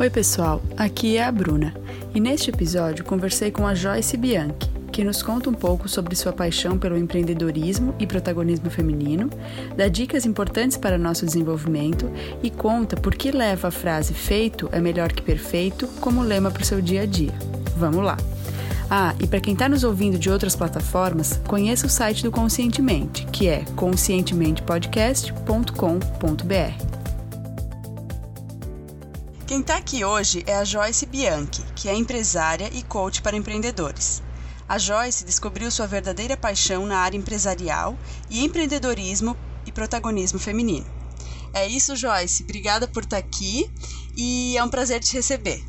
Oi, pessoal, aqui é a Bruna e neste episódio conversei com a Joyce Bianchi, que nos conta um pouco sobre sua paixão pelo empreendedorismo e protagonismo feminino, dá dicas importantes para nosso desenvolvimento e conta por que leva a frase feito é melhor que perfeito como lema para o seu dia a dia. Vamos lá! Ah, e para quem está nos ouvindo de outras plataformas, conheça o site do Conscientemente, que é conscientementepodcast.com.br. Quem está aqui hoje é a Joyce Bianchi, que é empresária e coach para empreendedores. A Joyce descobriu sua verdadeira paixão na área empresarial e empreendedorismo e protagonismo feminino. É isso, Joyce. Obrigada por estar tá aqui e é um prazer te receber.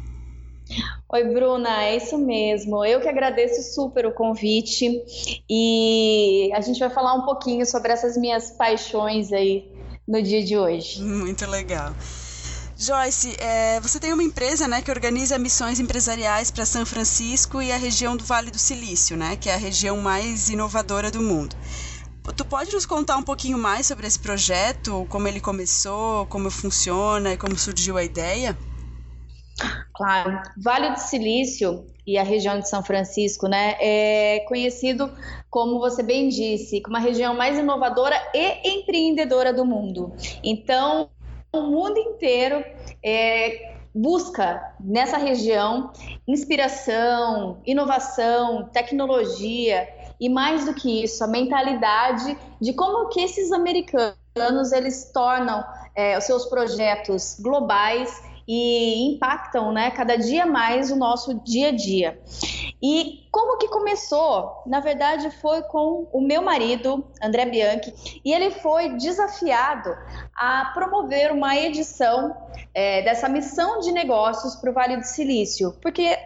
Oi, Bruna, é isso mesmo. Eu que agradeço super o convite e a gente vai falar um pouquinho sobre essas minhas paixões aí no dia de hoje. Muito legal. Joyce, é, você tem uma empresa né, que organiza missões empresariais para São Francisco e a região do Vale do Silício, né, que é a região mais inovadora do mundo. Tu pode nos contar um pouquinho mais sobre esse projeto, como ele começou, como funciona e como surgiu a ideia? Claro. Vale do Silício e a região de São Francisco, né, é conhecido, como você bem disse, como a região mais inovadora e empreendedora do mundo. Então, o mundo inteiro é, busca nessa região inspiração, inovação, tecnologia e mais do que isso, a mentalidade de como que esses americanos eles tornam é, os seus projetos globais e impactam, né, cada dia mais o nosso dia a dia. E como que começou? Na verdade, foi com o meu marido, André Bianchi, e ele foi desafiado a promover uma edição é, dessa missão de negócios para o Vale do Silício, porque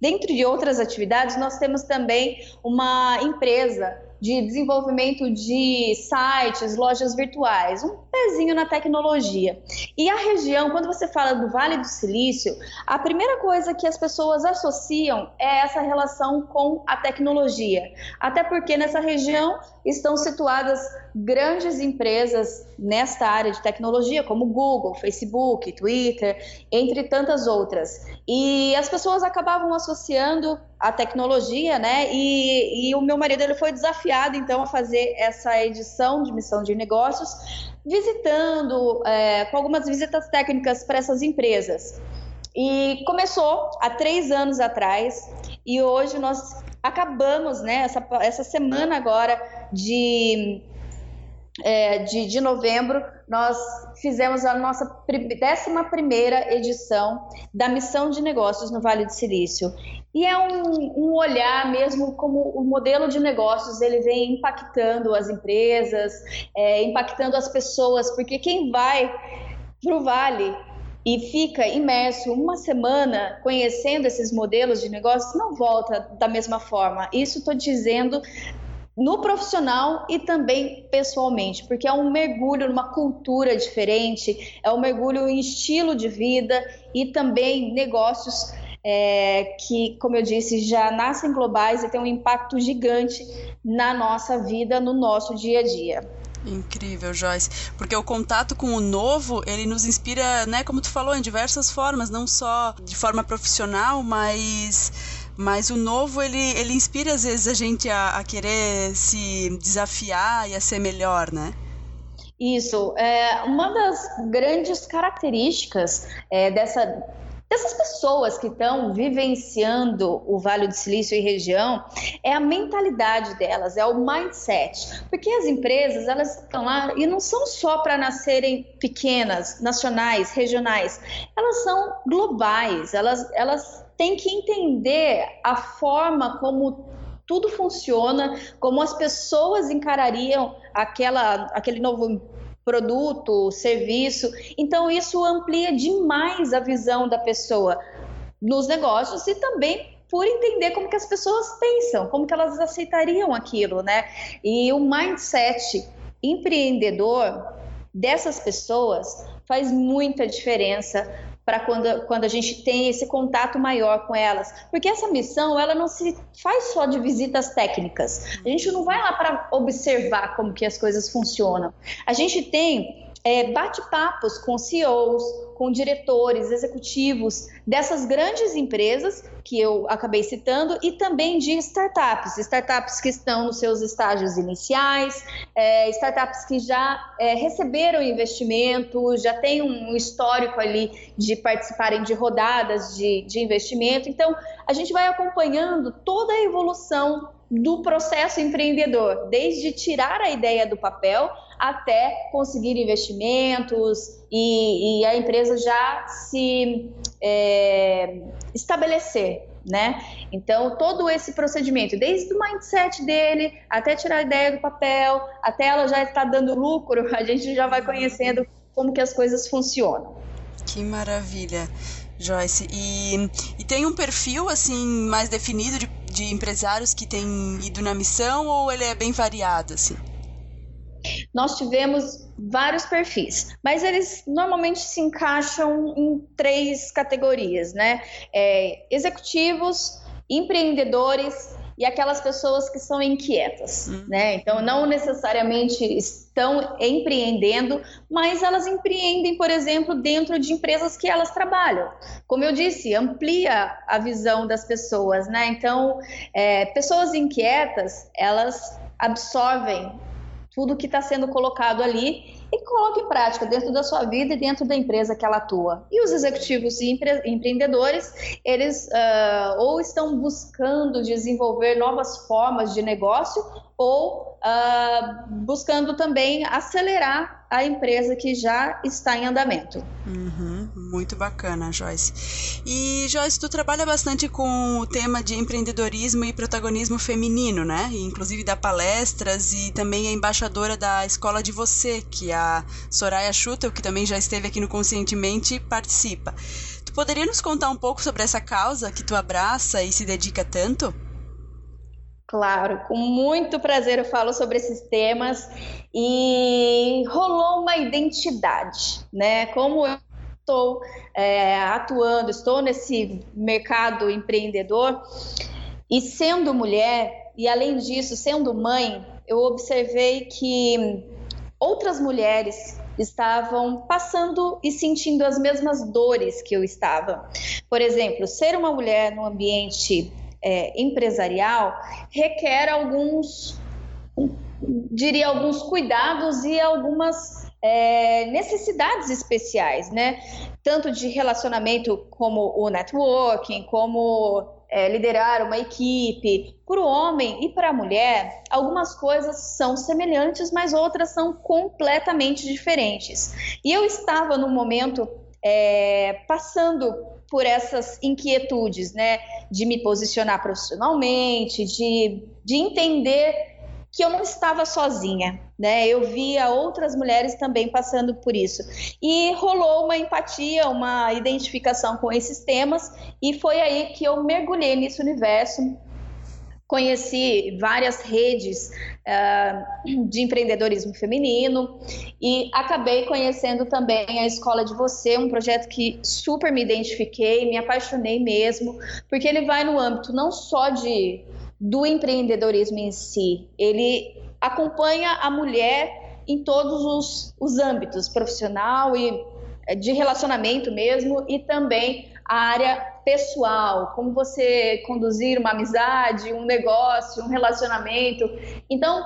dentro de outras atividades nós temos também uma empresa de desenvolvimento de sites, lojas virtuais, um pezinho na tecnologia. E a região, quando você fala do Vale do Silício, a primeira coisa que as pessoas associam é essa relação com a tecnologia. Até porque nessa região estão situadas grandes empresas nesta área de tecnologia, como Google, Facebook, Twitter, entre tantas outras. E as pessoas acabavam associando a tecnologia, né? E, e o meu marido ele foi desafiado então a fazer essa edição de missão de negócios, visitando é, com algumas visitas técnicas para essas empresas. E começou há três anos atrás e hoje nós acabamos, né? Essa, essa semana agora de é, de, de novembro, nós fizemos a nossa 11 primeira edição da Missão de Negócios no Vale do Silício. E é um, um, olhar mesmo como o modelo de negócios ele vem impactando as empresas, é, impactando as pessoas, porque quem vai para o Vale e fica imerso uma semana conhecendo esses modelos de negócios não volta da mesma forma. Isso estou dizendo no profissional e também pessoalmente, porque é um mergulho numa cultura diferente, é um mergulho em estilo de vida e também negócios é, que, como eu disse, já nascem globais e têm um impacto gigante na nossa vida, no nosso dia a dia. Incrível, Joyce. Porque o contato com o novo, ele nos inspira, né, como tu falou, em diversas formas, não só de forma profissional, mas mas o novo ele, ele inspira às vezes a gente a, a querer se desafiar e a ser melhor, né? Isso. É, uma das grandes características é, dessa, dessas pessoas que estão vivenciando o Vale do Silício e região é a mentalidade delas, é o mindset. Porque as empresas, elas estão lá e não são só para nascerem pequenas, nacionais, regionais. Elas são globais, elas, elas tem que entender a forma como tudo funciona, como as pessoas encarariam aquela, aquele novo produto, serviço. Então, isso amplia demais a visão da pessoa nos negócios e também por entender como que as pessoas pensam, como que elas aceitariam aquilo, né? E o mindset empreendedor dessas pessoas faz muita diferença para quando, quando a gente tem esse contato maior com elas. Porque essa missão, ela não se faz só de visitas técnicas. A gente não vai lá para observar como que as coisas funcionam. A gente tem é, bate-papos com CEOs, com diretores, executivos dessas grandes empresas que eu acabei citando e também de startups, startups que estão nos seus estágios iniciais, é, startups que já é, receberam investimento, já têm um histórico ali de participarem de rodadas de, de investimento. Então, a gente vai acompanhando toda a evolução do processo empreendedor, desde tirar a ideia do papel até conseguir investimentos e, e a empresa já se é, estabelecer, né? Então, todo esse procedimento, desde o mindset dele, até tirar a ideia do papel, até ela já está dando lucro, a gente já vai conhecendo como que as coisas funcionam. Que maravilha, Joyce. E, e tem um perfil, assim, mais definido de, de empresários que têm ido na missão ou ele é bem variado, assim? Nós tivemos vários perfis, mas eles normalmente se encaixam em três categorias, né? É, executivos, empreendedores e aquelas pessoas que são inquietas, uhum. né? Então não necessariamente estão empreendendo, mas elas empreendem, por exemplo, dentro de empresas que elas trabalham. Como eu disse, amplia a visão das pessoas, né? Então, é, pessoas inquietas, elas absorvem tudo que está sendo colocado ali e coloque em prática dentro da sua vida e dentro da empresa que ela atua. E os executivos e empre empreendedores, eles uh, ou estão buscando desenvolver novas formas de negócio ou uh, buscando também acelerar a empresa que já está em andamento. Uhum, muito bacana, Joyce. E Joyce, tu trabalha bastante com o tema de empreendedorismo e protagonismo feminino, né? Inclusive dá palestras e também é embaixadora da Escola de Você, que a Soraya Schutel, que também já esteve aqui no Conscientemente, participa. Tu poderia nos contar um pouco sobre essa causa que tu abraça e se dedica tanto? Claro, com muito prazer eu falo sobre esses temas e rolou uma identidade, né? Como eu estou é, atuando, estou nesse mercado empreendedor e sendo mulher e além disso sendo mãe, eu observei que outras mulheres estavam passando e sentindo as mesmas dores que eu estava. Por exemplo, ser uma mulher no ambiente é, empresarial requer alguns, diria, alguns cuidados e algumas é, necessidades especiais, né? Tanto de relacionamento como o networking, como é, liderar uma equipe. Para o homem e para a mulher, algumas coisas são semelhantes, mas outras são completamente diferentes. E eu estava no momento é, passando por essas inquietudes, né? De me posicionar profissionalmente, de, de entender que eu não estava sozinha, né? Eu via outras mulheres também passando por isso. E rolou uma empatia, uma identificação com esses temas, e foi aí que eu mergulhei nesse universo, conheci várias redes uh, de empreendedorismo feminino e acabei conhecendo também a Escola de Você, um projeto que super me identifiquei, me apaixonei mesmo, porque ele vai no âmbito não só de do empreendedorismo em si, ele acompanha a mulher em todos os, os âmbitos, profissional e eh, de relacionamento mesmo, e também a área pessoal, como você conduzir uma amizade, um negócio, um relacionamento. Então,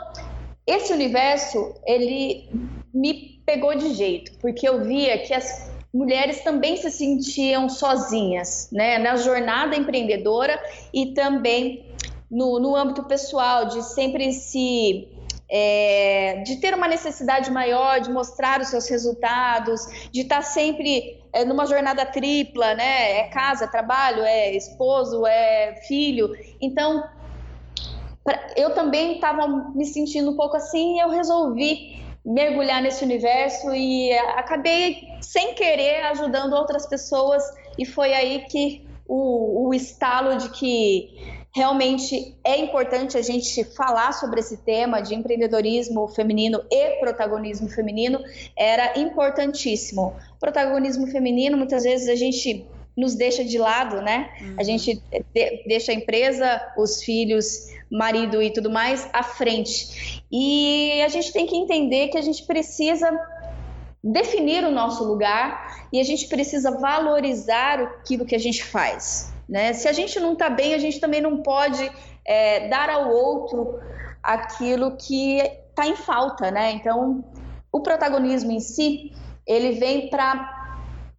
esse universo, ele me pegou de jeito, porque eu via que as mulheres também se sentiam sozinhas, né, na jornada empreendedora e também no, no âmbito pessoal, de sempre se é, de ter uma necessidade maior de mostrar os seus resultados, de estar sempre é, numa jornada tripla, né? É casa, é trabalho, é esposo, é filho. Então, eu também estava me sentindo um pouco assim e eu resolvi mergulhar nesse universo e acabei, sem querer, ajudando outras pessoas e foi aí que o, o estalo de que Realmente é importante a gente falar sobre esse tema de empreendedorismo feminino e protagonismo feminino, era importantíssimo. Protagonismo feminino, muitas vezes a gente nos deixa de lado, né? Uhum. A gente de, deixa a empresa, os filhos, marido e tudo mais à frente. E a gente tem que entender que a gente precisa definir o nosso lugar e a gente precisa valorizar aquilo que a gente faz. Né? Se a gente não está bem, a gente também não pode é, dar ao outro aquilo que está em falta. Né? Então, o protagonismo em si, ele vem para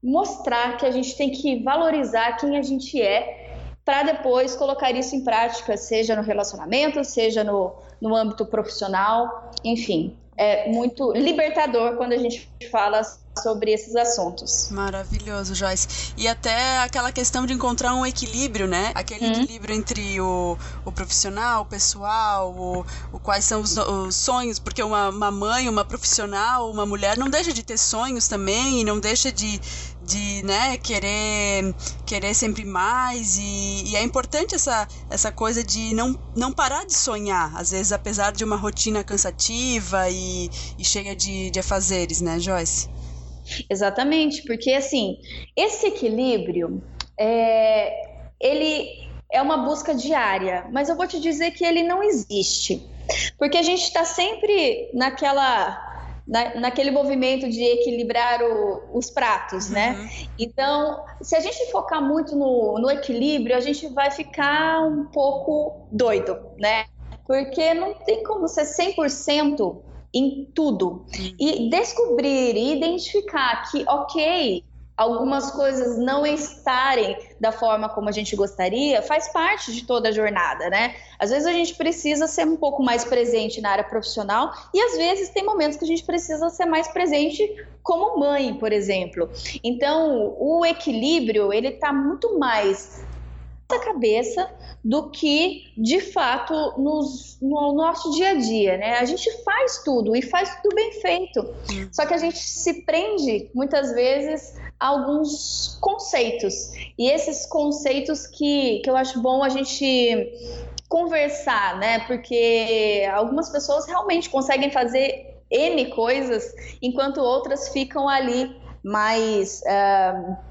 mostrar que a gente tem que valorizar quem a gente é para depois colocar isso em prática, seja no relacionamento, seja no, no âmbito profissional, enfim é muito libertador quando a gente fala sobre esses assuntos. Maravilhoso, Joyce. E até aquela questão de encontrar um equilíbrio, né? Aquele uhum. equilíbrio entre o, o profissional, o pessoal, o, o quais são os, os sonhos, porque uma, uma mãe, uma profissional, uma mulher não deixa de ter sonhos também e não deixa de, de né, querer querer sempre mais e, e, é importante essa, essa coisa de não, não parar de sonhar, às vezes apesar de uma rotina cansativa e, e cheia de, de afazeres, né, Joyce? Exatamente, porque assim, esse equilíbrio é, ele é uma busca diária, mas eu vou te dizer que ele não existe. Porque a gente está sempre naquela na, naquele movimento de equilibrar o, os pratos, né? uhum. né? Então, se a gente focar muito no, no equilíbrio, a gente vai ficar um pouco doido, né? Porque não tem como ser 100% em tudo. E descobrir e identificar que, ok, algumas coisas não estarem da forma como a gente gostaria, faz parte de toda a jornada, né? Às vezes a gente precisa ser um pouco mais presente na área profissional e às vezes tem momentos que a gente precisa ser mais presente como mãe, por exemplo. Então, o equilíbrio, ele tá muito mais na cabeça do que de fato nos, no nosso dia a dia, né? A gente faz tudo e faz tudo bem feito. Só que a gente se prende muitas vezes a alguns conceitos. E esses conceitos que, que eu acho bom a gente conversar, né? Porque algumas pessoas realmente conseguem fazer N coisas, enquanto outras ficam ali mais. Uh,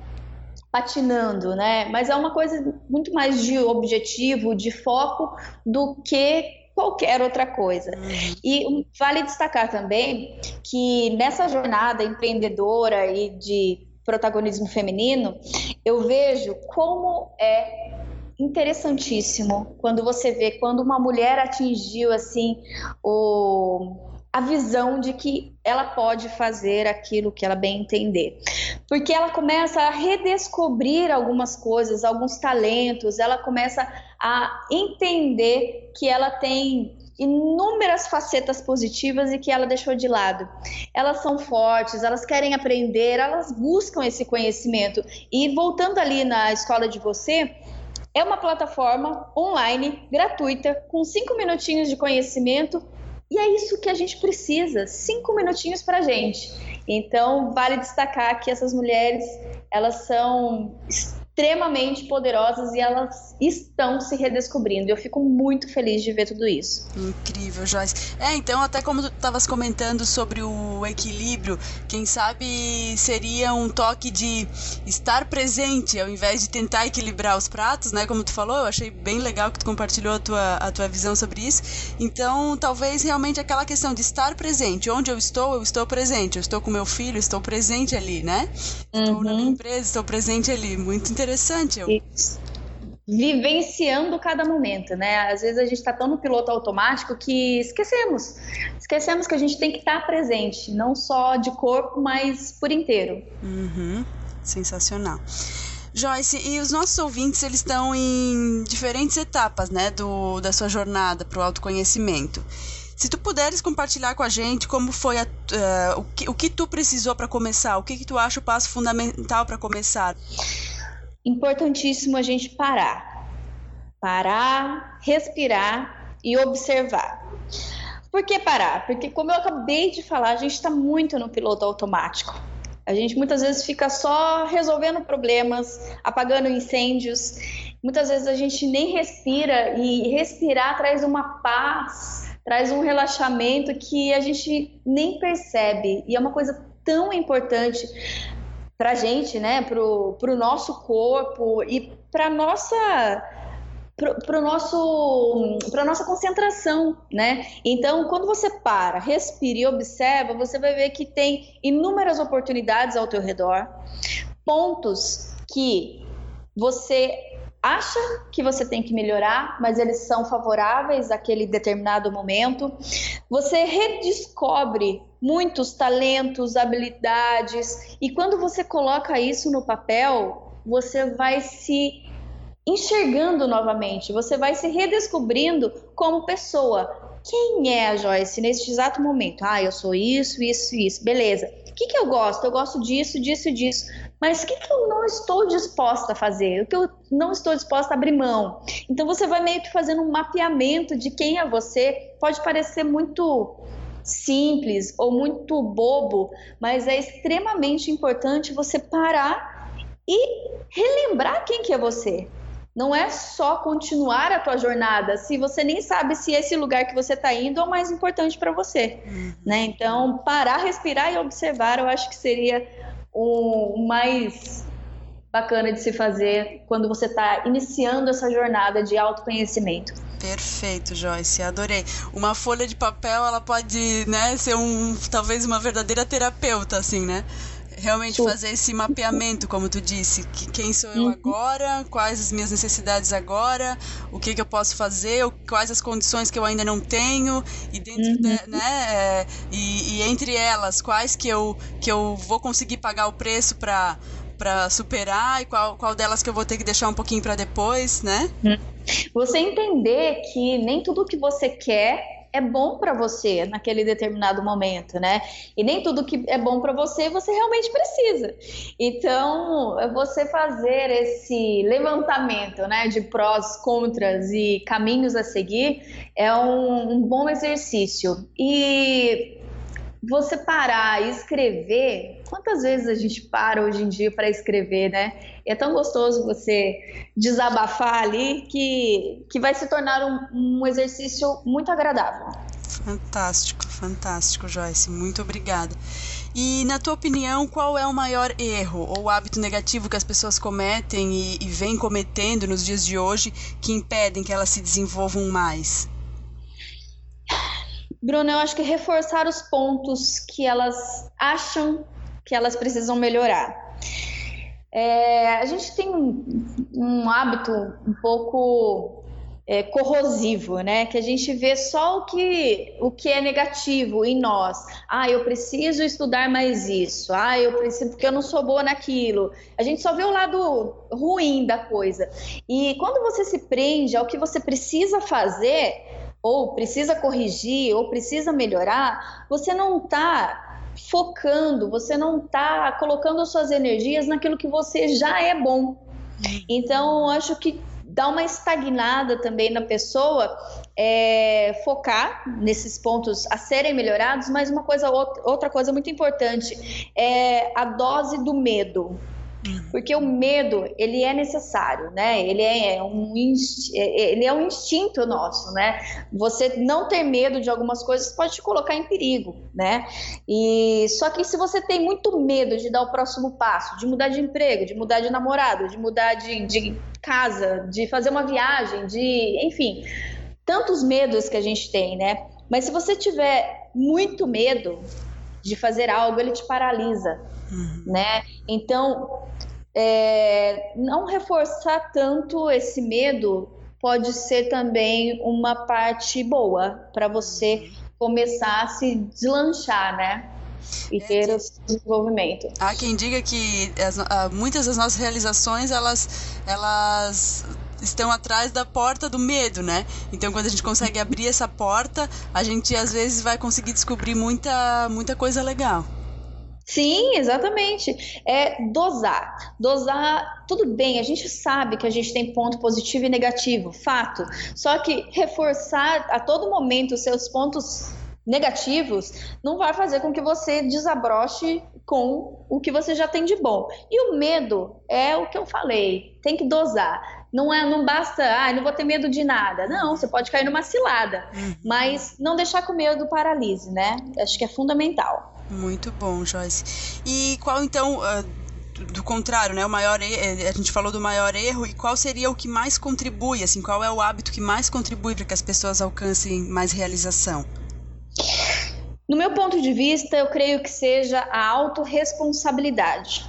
patinando, né? Mas é uma coisa muito mais de objetivo, de foco, do que qualquer outra coisa. Uhum. E vale destacar também que nessa jornada empreendedora e de protagonismo feminino, eu vejo como é interessantíssimo quando você vê quando uma mulher atingiu assim o a visão de que ela pode fazer aquilo que ela bem entender. Porque ela começa a redescobrir algumas coisas, alguns talentos, ela começa a entender que ela tem inúmeras facetas positivas e que ela deixou de lado. Elas são fortes, elas querem aprender, elas buscam esse conhecimento. E voltando ali na escola de você, é uma plataforma online gratuita com cinco minutinhos de conhecimento e é isso que a gente precisa, cinco minutinhos para gente. Então, vale destacar que essas mulheres, elas são extremamente poderosas e elas estão se redescobrindo. Eu fico muito feliz de ver tudo isso. Incrível, Joyce. É, então, até como tu estavas comentando sobre o equilíbrio, quem sabe seria um toque de estar presente ao invés de tentar equilibrar os pratos, né? Como tu falou, eu achei bem legal que tu compartilhou a tua, a tua visão sobre isso. Então, talvez realmente aquela questão de estar presente. Onde eu estou, eu estou presente. Eu estou com meu filho, estou presente ali, né? Estou uhum. na minha empresa, estou presente ali. Muito interessante interessante. Eu... Vivenciando cada momento, né? Às vezes a gente está tão no piloto automático que esquecemos. Esquecemos que a gente tem que estar tá presente, não só de corpo, mas por inteiro. Uhum. Sensacional. Joyce, e os nossos ouvintes, eles estão em diferentes etapas, né, do, da sua jornada para o autoconhecimento. Se tu puderes compartilhar com a gente como foi a, uh, o, que, o que tu precisou para começar, o que, que tu acha o passo fundamental para começar? Importantíssimo a gente parar. Parar, respirar e observar. Por que parar? Porque, como eu acabei de falar, a gente está muito no piloto automático. A gente muitas vezes fica só resolvendo problemas, apagando incêndios. Muitas vezes a gente nem respira e respirar traz uma paz, traz um relaxamento que a gente nem percebe. E é uma coisa tão importante para gente, né, para o nosso corpo e para nossa para nosso para nossa concentração, né? Então, quando você para, respira e observa, você vai ver que tem inúmeras oportunidades ao teu redor, pontos que você acha que você tem que melhorar, mas eles são favoráveis àquele determinado momento. Você redescobre muitos talentos, habilidades, e quando você coloca isso no papel, você vai se enxergando novamente, você vai se redescobrindo como pessoa. Quem é a Joyce neste exato momento? Ah, eu sou isso, isso, isso. Beleza. O que, que eu gosto? Eu gosto disso, disso, disso. Mas o que, que eu não estou disposta a fazer? O que eu não estou disposta a abrir mão? Então você vai meio que fazendo um mapeamento de quem é você. Pode parecer muito simples ou muito bobo, mas é extremamente importante você parar e relembrar quem que é você não é só continuar a tua jornada se você nem sabe se esse lugar que você está indo é o mais importante para você, uhum. né? Então, parar, respirar e observar, eu acho que seria o mais bacana de se fazer quando você está iniciando essa jornada de autoconhecimento. Perfeito, Joyce, adorei. Uma folha de papel, ela pode, né, ser um, talvez uma verdadeira terapeuta, assim, né? Realmente fazer esse mapeamento, como tu disse, que quem sou eu uhum. agora, quais as minhas necessidades agora, o que, que eu posso fazer, quais as condições que eu ainda não tenho e dentro uhum. de, né, é, e, e, entre elas quais que eu que eu vou conseguir pagar o preço para para superar e qual, qual delas que eu vou ter que deixar um pouquinho para depois, né? Uhum. Você entender que nem tudo que você quer é bom para você naquele determinado momento, né? E nem tudo que é bom para você você realmente precisa. Então, você fazer esse levantamento, né, de prós, contras e caminhos a seguir é um, um bom exercício. E você parar e escrever, quantas vezes a gente para hoje em dia para escrever, né? é tão gostoso você desabafar ali que, que vai se tornar um, um exercício muito agradável. Fantástico, fantástico, Joyce. Muito obrigada. E, na tua opinião, qual é o maior erro ou hábito negativo que as pessoas cometem e, e vêm cometendo nos dias de hoje que impedem que elas se desenvolvam mais? Bruno, eu acho que reforçar os pontos que elas acham que elas precisam melhorar. É, a gente tem um, um hábito um pouco é, corrosivo, né? Que a gente vê só o que, o que é negativo em nós. Ah, eu preciso estudar mais isso. Ah, eu preciso porque eu não sou boa naquilo. A gente só vê o lado ruim da coisa. E quando você se prende ao que você precisa fazer, ou precisa corrigir, ou precisa melhorar, você não está focando, você não está colocando suas energias naquilo que você já é bom. Então, acho que dá uma estagnada também na pessoa é, focar nesses pontos a serem melhorados, mas uma coisa outra coisa muito importante é a dose do medo. Porque o medo, ele é necessário, né? Ele é um, é, ele é um instinto nosso, né? Você não ter medo de algumas coisas pode te colocar em perigo, né? E só que se você tem muito medo de dar o próximo passo, de mudar de emprego, de mudar de namorado, de mudar de, de casa, de fazer uma viagem, de, enfim, tantos medos que a gente tem, né? Mas se você tiver muito medo de fazer algo, ele te paralisa uhum. né? Então, é, não reforçar tanto esse medo pode ser também uma parte boa para você começar a se deslanchar, né? E é ter o desenvolvimento. Há quem diga que as, ah, muitas das nossas realizações elas, elas estão atrás da porta do medo, né? Então, quando a gente consegue abrir essa porta, a gente às vezes vai conseguir descobrir muita, muita coisa legal. Sim, exatamente. É dosar. Dosar, tudo bem, a gente sabe que a gente tem ponto positivo e negativo, fato. Só que reforçar a todo momento os seus pontos negativos não vai fazer com que você desabroche com o que você já tem de bom. E o medo é o que eu falei, tem que dosar. Não é, não basta, ah, não vou ter medo de nada. Não, você pode cair numa cilada, uhum. mas não deixar que o medo paralise, né? Acho que é fundamental. Muito bom, Joyce. E qual então, uh, do contrário, né? O maior a gente falou do maior erro e qual seria o que mais contribui, assim, qual é o hábito que mais contribui para que as pessoas alcancem mais realização? No meu ponto de vista, eu creio que seja a autorresponsabilidade.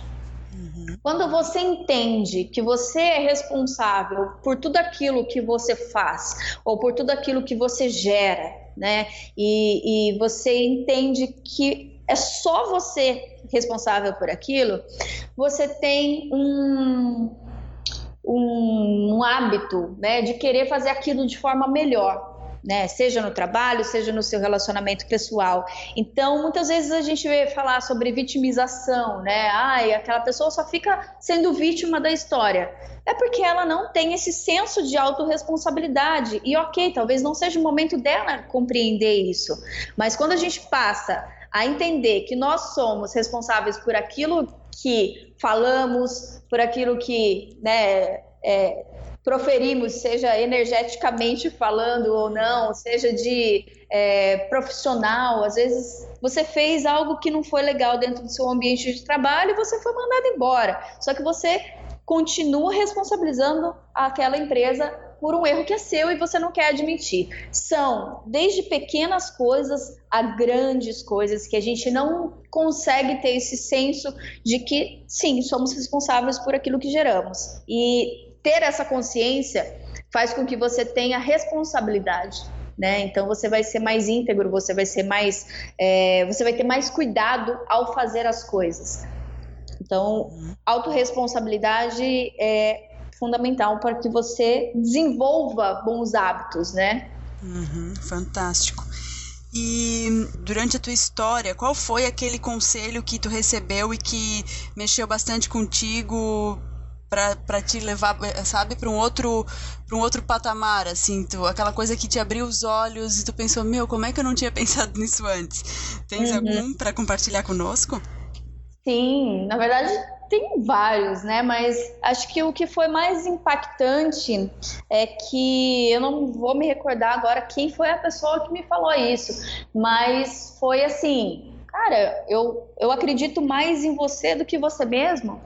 Quando você entende que você é responsável por tudo aquilo que você faz ou por tudo aquilo que você gera, né? E, e você entende que é só você responsável por aquilo, você tem um, um, um hábito né, de querer fazer aquilo de forma melhor né? Seja no trabalho, seja no seu relacionamento pessoal. Então, muitas vezes a gente vê falar sobre vitimização, né? Ai, aquela pessoa só fica sendo vítima da história. É porque ela não tem esse senso de autorresponsabilidade. E ok, talvez não seja o momento dela compreender isso. Mas quando a gente passa a entender que nós somos responsáveis por aquilo que falamos, por aquilo que né, é, proferimos, seja energeticamente falando ou não, seja de é, profissional, às vezes você fez algo que não foi legal dentro do seu ambiente de trabalho e você foi mandado embora. Só que você continua responsabilizando aquela empresa por um erro que é seu e você não quer admitir. São desde pequenas coisas a grandes coisas que a gente não consegue ter esse senso de que sim, somos responsáveis por aquilo que geramos. E ter essa consciência faz com que você tenha responsabilidade. Né? Então você vai ser mais íntegro, você vai ser mais, é, você vai ter mais cuidado ao fazer as coisas. Então, autorresponsabilidade é fundamental para que você desenvolva bons hábitos, né? Uhum, fantástico. E durante a tua história, qual foi aquele conselho que tu recebeu e que mexeu bastante contigo para te levar, sabe, para um outro para um outro patamar, assim, tu, aquela coisa que te abriu os olhos e tu pensou, meu, como é que eu não tinha pensado nisso antes? Tens uhum. algum para compartilhar conosco? Sim, na verdade tem vários, né? Mas acho que o que foi mais impactante é que eu não vou me recordar agora quem foi a pessoa que me falou isso, mas foi assim, cara, eu, eu acredito mais em você do que você mesmo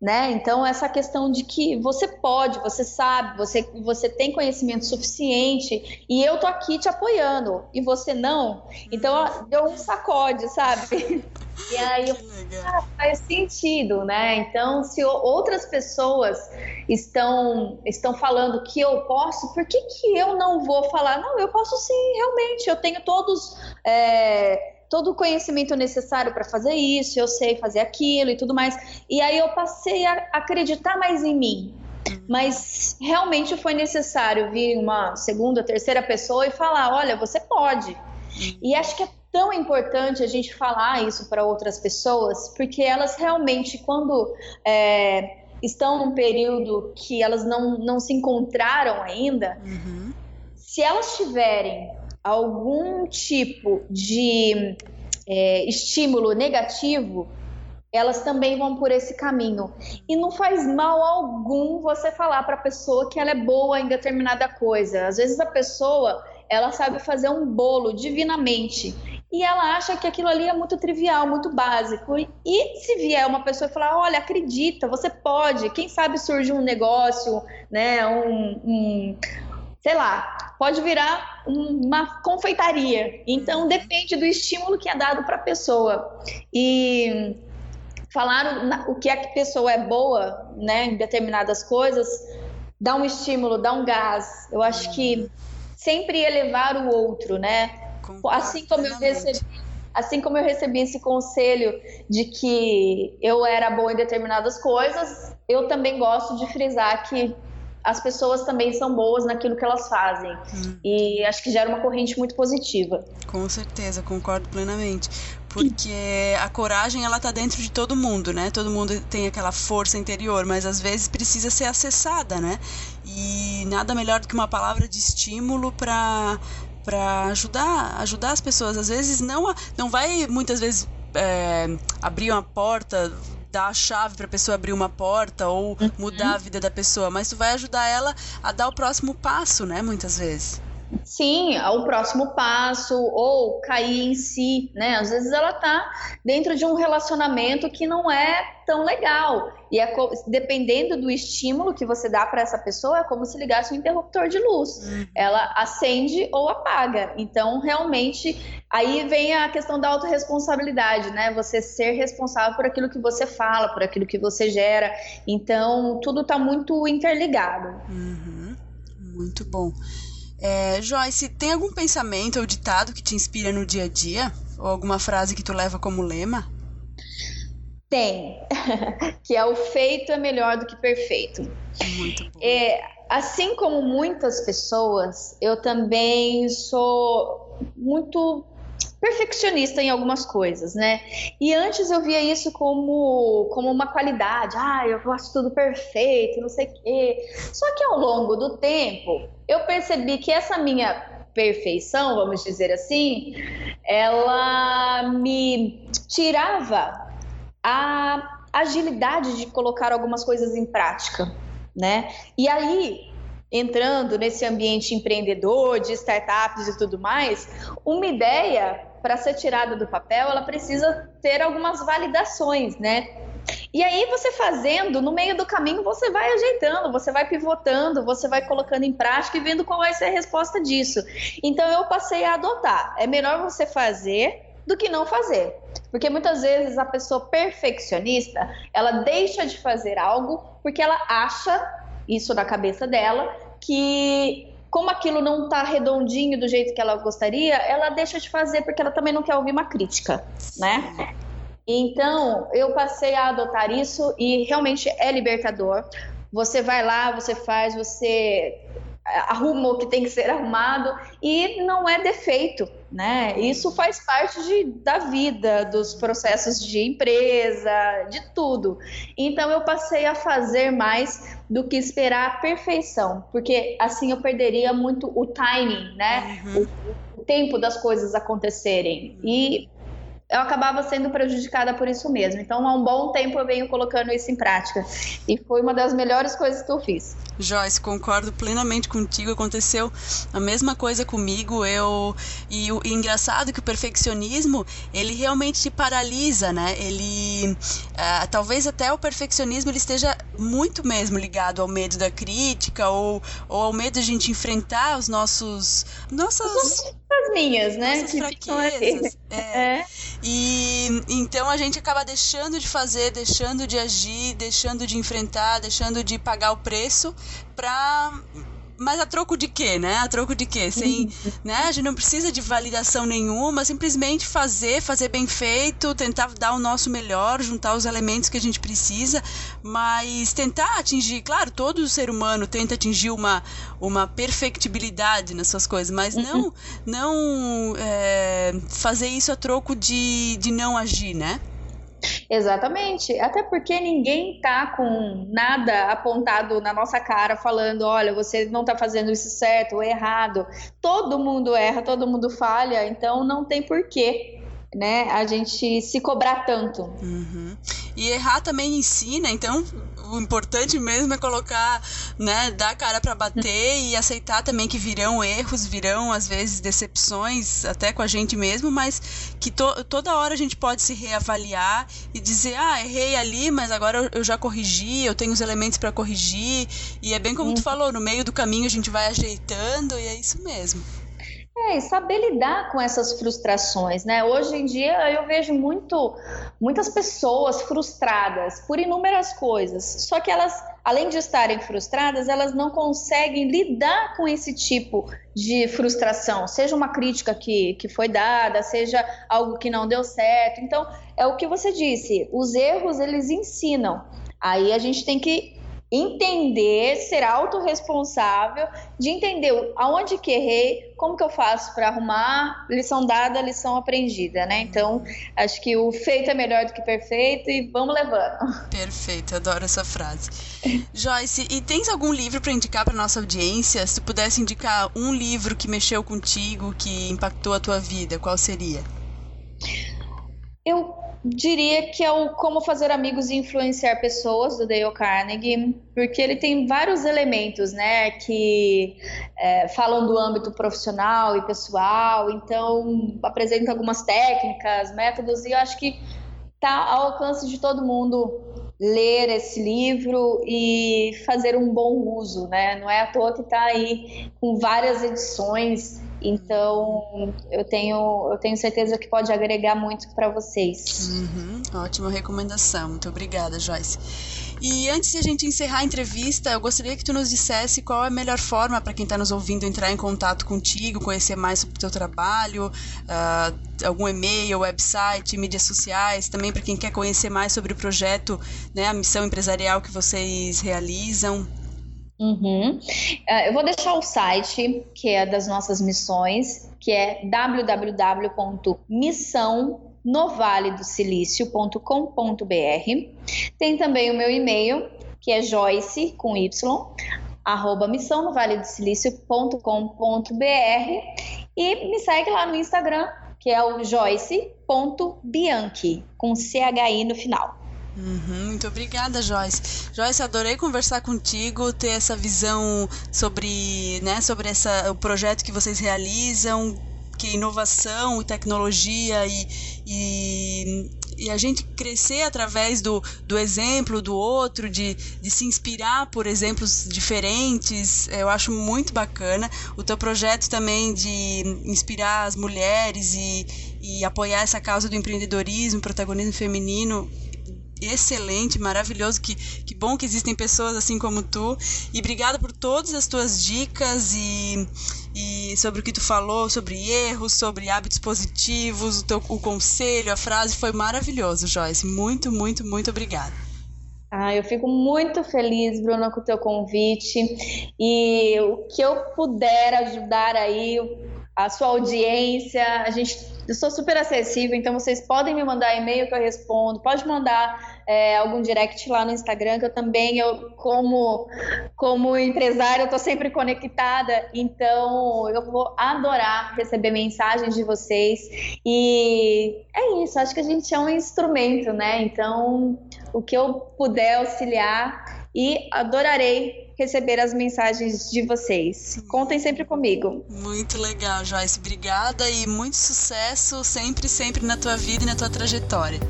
né? Então essa questão de que você pode, você sabe, você, você tem conhecimento suficiente e eu tô aqui te apoiando e você não, então deu um sacode, sabe? E aí ah, faz sentido, né? Então se outras pessoas estão estão falando que eu posso, por que que eu não vou falar? Não, eu posso sim, realmente, eu tenho todos é, todo o conhecimento necessário para fazer isso, eu sei fazer aquilo e tudo mais. E aí eu passei a acreditar mais em mim. Mas realmente foi necessário vir uma segunda, terceira pessoa e falar: olha, você pode. E acho que é tão importante a gente falar isso para outras pessoas, porque elas realmente, quando é, estão num período que elas não, não se encontraram ainda, uhum. se elas tiverem algum tipo de é, estímulo negativo, elas também vão por esse caminho. E não faz mal algum você falar para a pessoa que ela é boa em determinada coisa. Às vezes a pessoa, ela sabe fazer um bolo divinamente e ela acha que aquilo ali é muito trivial, muito básico. E se vier uma pessoa e falar, olha, acredita, você pode, quem sabe surge um negócio, né, um, um sei lá, pode virar uma confeitaria. Então depende do estímulo que é dado para a pessoa. E falar o que a pessoa é boa, né, em determinadas coisas, dá um estímulo, dá um gás. Eu acho que sempre elevar o outro, né? assim como eu recebi assim como eu recebi esse conselho de que eu era boa em determinadas coisas, eu também gosto de frisar que as pessoas também são boas naquilo que elas fazem. Hum. E acho que gera uma corrente muito positiva. Com certeza, concordo plenamente. Porque a coragem, ela tá dentro de todo mundo, né? Todo mundo tem aquela força interior, mas às vezes precisa ser acessada, né? E nada melhor do que uma palavra de estímulo para para ajudar, ajudar as pessoas. Às vezes não, não vai muitas vezes é, abrir uma porta, dar a chave para a pessoa abrir uma porta ou mudar a vida da pessoa, mas tu vai ajudar ela a dar o próximo passo, né, muitas vezes. Sim, o próximo passo ou cair em si, né? Às vezes ela tá dentro de um relacionamento que não é tão legal. E é dependendo do estímulo que você dá para essa pessoa, é como se ligasse um interruptor de luz. Uhum. Ela acende ou apaga. Então, realmente, aí vem a questão da autorresponsabilidade, né? Você ser responsável por aquilo que você fala, por aquilo que você gera. Então, tudo está muito interligado. Uhum. Muito bom. É, Joyce, tem algum pensamento ou ditado que te inspira no dia a dia? Ou alguma frase que tu leva como lema? Tem, que é o feito é melhor do que perfeito. Muito bom. É, assim como muitas pessoas, eu também sou muito perfeccionista em algumas coisas, né? E antes eu via isso como, como uma qualidade, ah, eu gosto tudo perfeito, não sei o quê. Só que ao longo do tempo, eu percebi que essa minha perfeição, vamos dizer assim, ela me tirava a agilidade de colocar algumas coisas em prática, né? E aí, entrando nesse ambiente empreendedor, de startups e tudo mais, uma ideia para ser tirada do papel, ela precisa ter algumas validações, né? E aí você fazendo, no meio do caminho você vai ajeitando, você vai pivotando, você vai colocando em prática e vendo qual vai ser a resposta disso. Então eu passei a adotar. É melhor você fazer do que não fazer. Porque muitas vezes a pessoa perfeccionista, ela deixa de fazer algo porque ela acha isso na cabeça dela que como aquilo não está redondinho do jeito que ela gostaria, ela deixa de fazer porque ela também não quer ouvir uma crítica, né? Então, eu passei a adotar isso e realmente é libertador. Você vai lá, você faz, você arruma o que tem que ser arrumado e não é defeito, né? Isso faz parte de, da vida, dos processos de empresa, de tudo. Então eu passei a fazer mais do que esperar a perfeição, porque assim eu perderia muito o timing, né? Uhum. O, o, tempo das coisas acontecerem. E eu acabava sendo prejudicada por isso mesmo. Então, há um bom tempo eu venho colocando isso em prática. E foi uma das melhores coisas que eu fiz. Joyce, concordo plenamente contigo. Aconteceu a mesma coisa comigo. Eu e o e engraçado que o perfeccionismo ele realmente te paralisa, né? Ele uh, talvez até o perfeccionismo ele esteja muito mesmo ligado ao medo da crítica ou, ou ao medo de a gente enfrentar os nossos nossas as minhas, né? Nossas que fraquezas. É. é. E então a gente acaba deixando de fazer, deixando de agir, deixando de enfrentar, deixando de pagar o preço para mas a troco de quê, né? A troco de quê? Sem, né? A gente não precisa de validação nenhuma, simplesmente fazer, fazer bem feito, tentar dar o nosso melhor, juntar os elementos que a gente precisa, mas tentar atingir, claro, todo ser humano tenta atingir uma, uma perfectibilidade nas suas coisas, mas não, não é, fazer isso a troco de, de não agir, né? Exatamente. Até porque ninguém tá com nada apontado na nossa cara falando, olha, você não tá fazendo isso certo ou errado. Todo mundo erra, todo mundo falha, então não tem porquê. Né, a gente se cobrar tanto. Uhum. E errar também ensina, então o importante mesmo é colocar, né, dar a cara para bater e aceitar também que virão erros, virão às vezes decepções, até com a gente mesmo, mas que to toda hora a gente pode se reavaliar e dizer, ah, errei ali, mas agora eu já corrigi, eu tenho os elementos para corrigir, e é bem como tu falou, no meio do caminho a gente vai ajeitando e é isso mesmo. É, e saber lidar com essas frustrações, né? Hoje em dia eu vejo muito, muitas pessoas frustradas por inúmeras coisas, só que elas, além de estarem frustradas, elas não conseguem lidar com esse tipo de frustração, seja uma crítica que, que foi dada, seja algo que não deu certo. Então, é o que você disse, os erros eles ensinam. Aí a gente tem que entender, ser autorresponsável, de entender aonde que errei, como que eu faço para arrumar, lição dada, lição aprendida, né? Então, acho que o feito é melhor do que perfeito e vamos levando. Perfeito, adoro essa frase. Joyce, e tens algum livro para indicar para nossa audiência? Se pudesse indicar um livro que mexeu contigo, que impactou a tua vida, qual seria? Eu diria que é o Como Fazer Amigos e Influenciar Pessoas, do Dale Carnegie, porque ele tem vários elementos, né, que é, falam do âmbito profissional e pessoal, então apresenta algumas técnicas, métodos, e eu acho que está ao alcance de todo mundo ler esse livro e fazer um bom uso, né? Não é à toa que está aí com várias edições então, eu tenho, eu tenho certeza que pode agregar muito para vocês. Uhum, ótima recomendação. Muito obrigada, Joyce. E antes de a gente encerrar a entrevista, eu gostaria que tu nos dissesse qual é a melhor forma para quem está nos ouvindo entrar em contato contigo, conhecer mais sobre o teu trabalho, uh, algum e-mail, website, mídias sociais, também para quem quer conhecer mais sobre o projeto, né, a missão empresarial que vocês realizam. Uhum. Uh, eu vou deixar o site, que é das nossas missões, que é www.missãonovaledocilício.com.br. Tem também o meu e-mail, que é joyce, com y, arroba missãonovaledocilício.com.br e me segue lá no Instagram, que é o joyce.bianchi, com CHI no final. Uhum, muito obrigada, Joyce. Joyce, adorei conversar contigo, ter essa visão sobre, né, sobre essa, o projeto que vocês realizam, que é inovação e tecnologia e, e, e, a gente crescer através do, do exemplo do outro, de, de se inspirar por exemplos diferentes, eu acho muito bacana. O teu projeto também de inspirar as mulheres e, e apoiar essa causa do empreendedorismo, protagonismo feminino, excelente, maravilhoso. Que, que bom que existem pessoas assim como tu. E obrigada por todas as tuas dicas e, e sobre o que tu falou, sobre erros, sobre hábitos positivos, o, teu, o conselho, a frase. Foi maravilhoso, Joyce. Muito, muito, muito obrigada. Ah, eu fico muito feliz, Bruna, com o teu convite. E o que eu puder ajudar aí a sua audiência, a gente eu sou super acessível, então vocês podem me mandar e-mail que eu respondo, pode mandar é, algum direct lá no Instagram, que eu também, eu, como, como empresária, eu tô sempre conectada, então eu vou adorar receber mensagens de vocês. E é isso, acho que a gente é um instrumento, né? Então, o que eu puder auxiliar e adorarei receber as mensagens de vocês. Contem sempre comigo. Muito legal, Joyce. Obrigada e muito sucesso sempre, sempre na tua vida e na tua trajetória.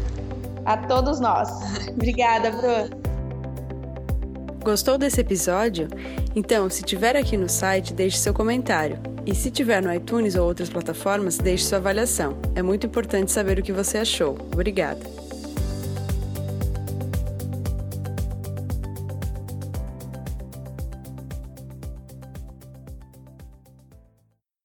A todos nós. Obrigada, Bruno. Gostou desse episódio? Então, se tiver aqui no site, deixe seu comentário. E se tiver no iTunes ou outras plataformas, deixe sua avaliação. É muito importante saber o que você achou. Obrigada.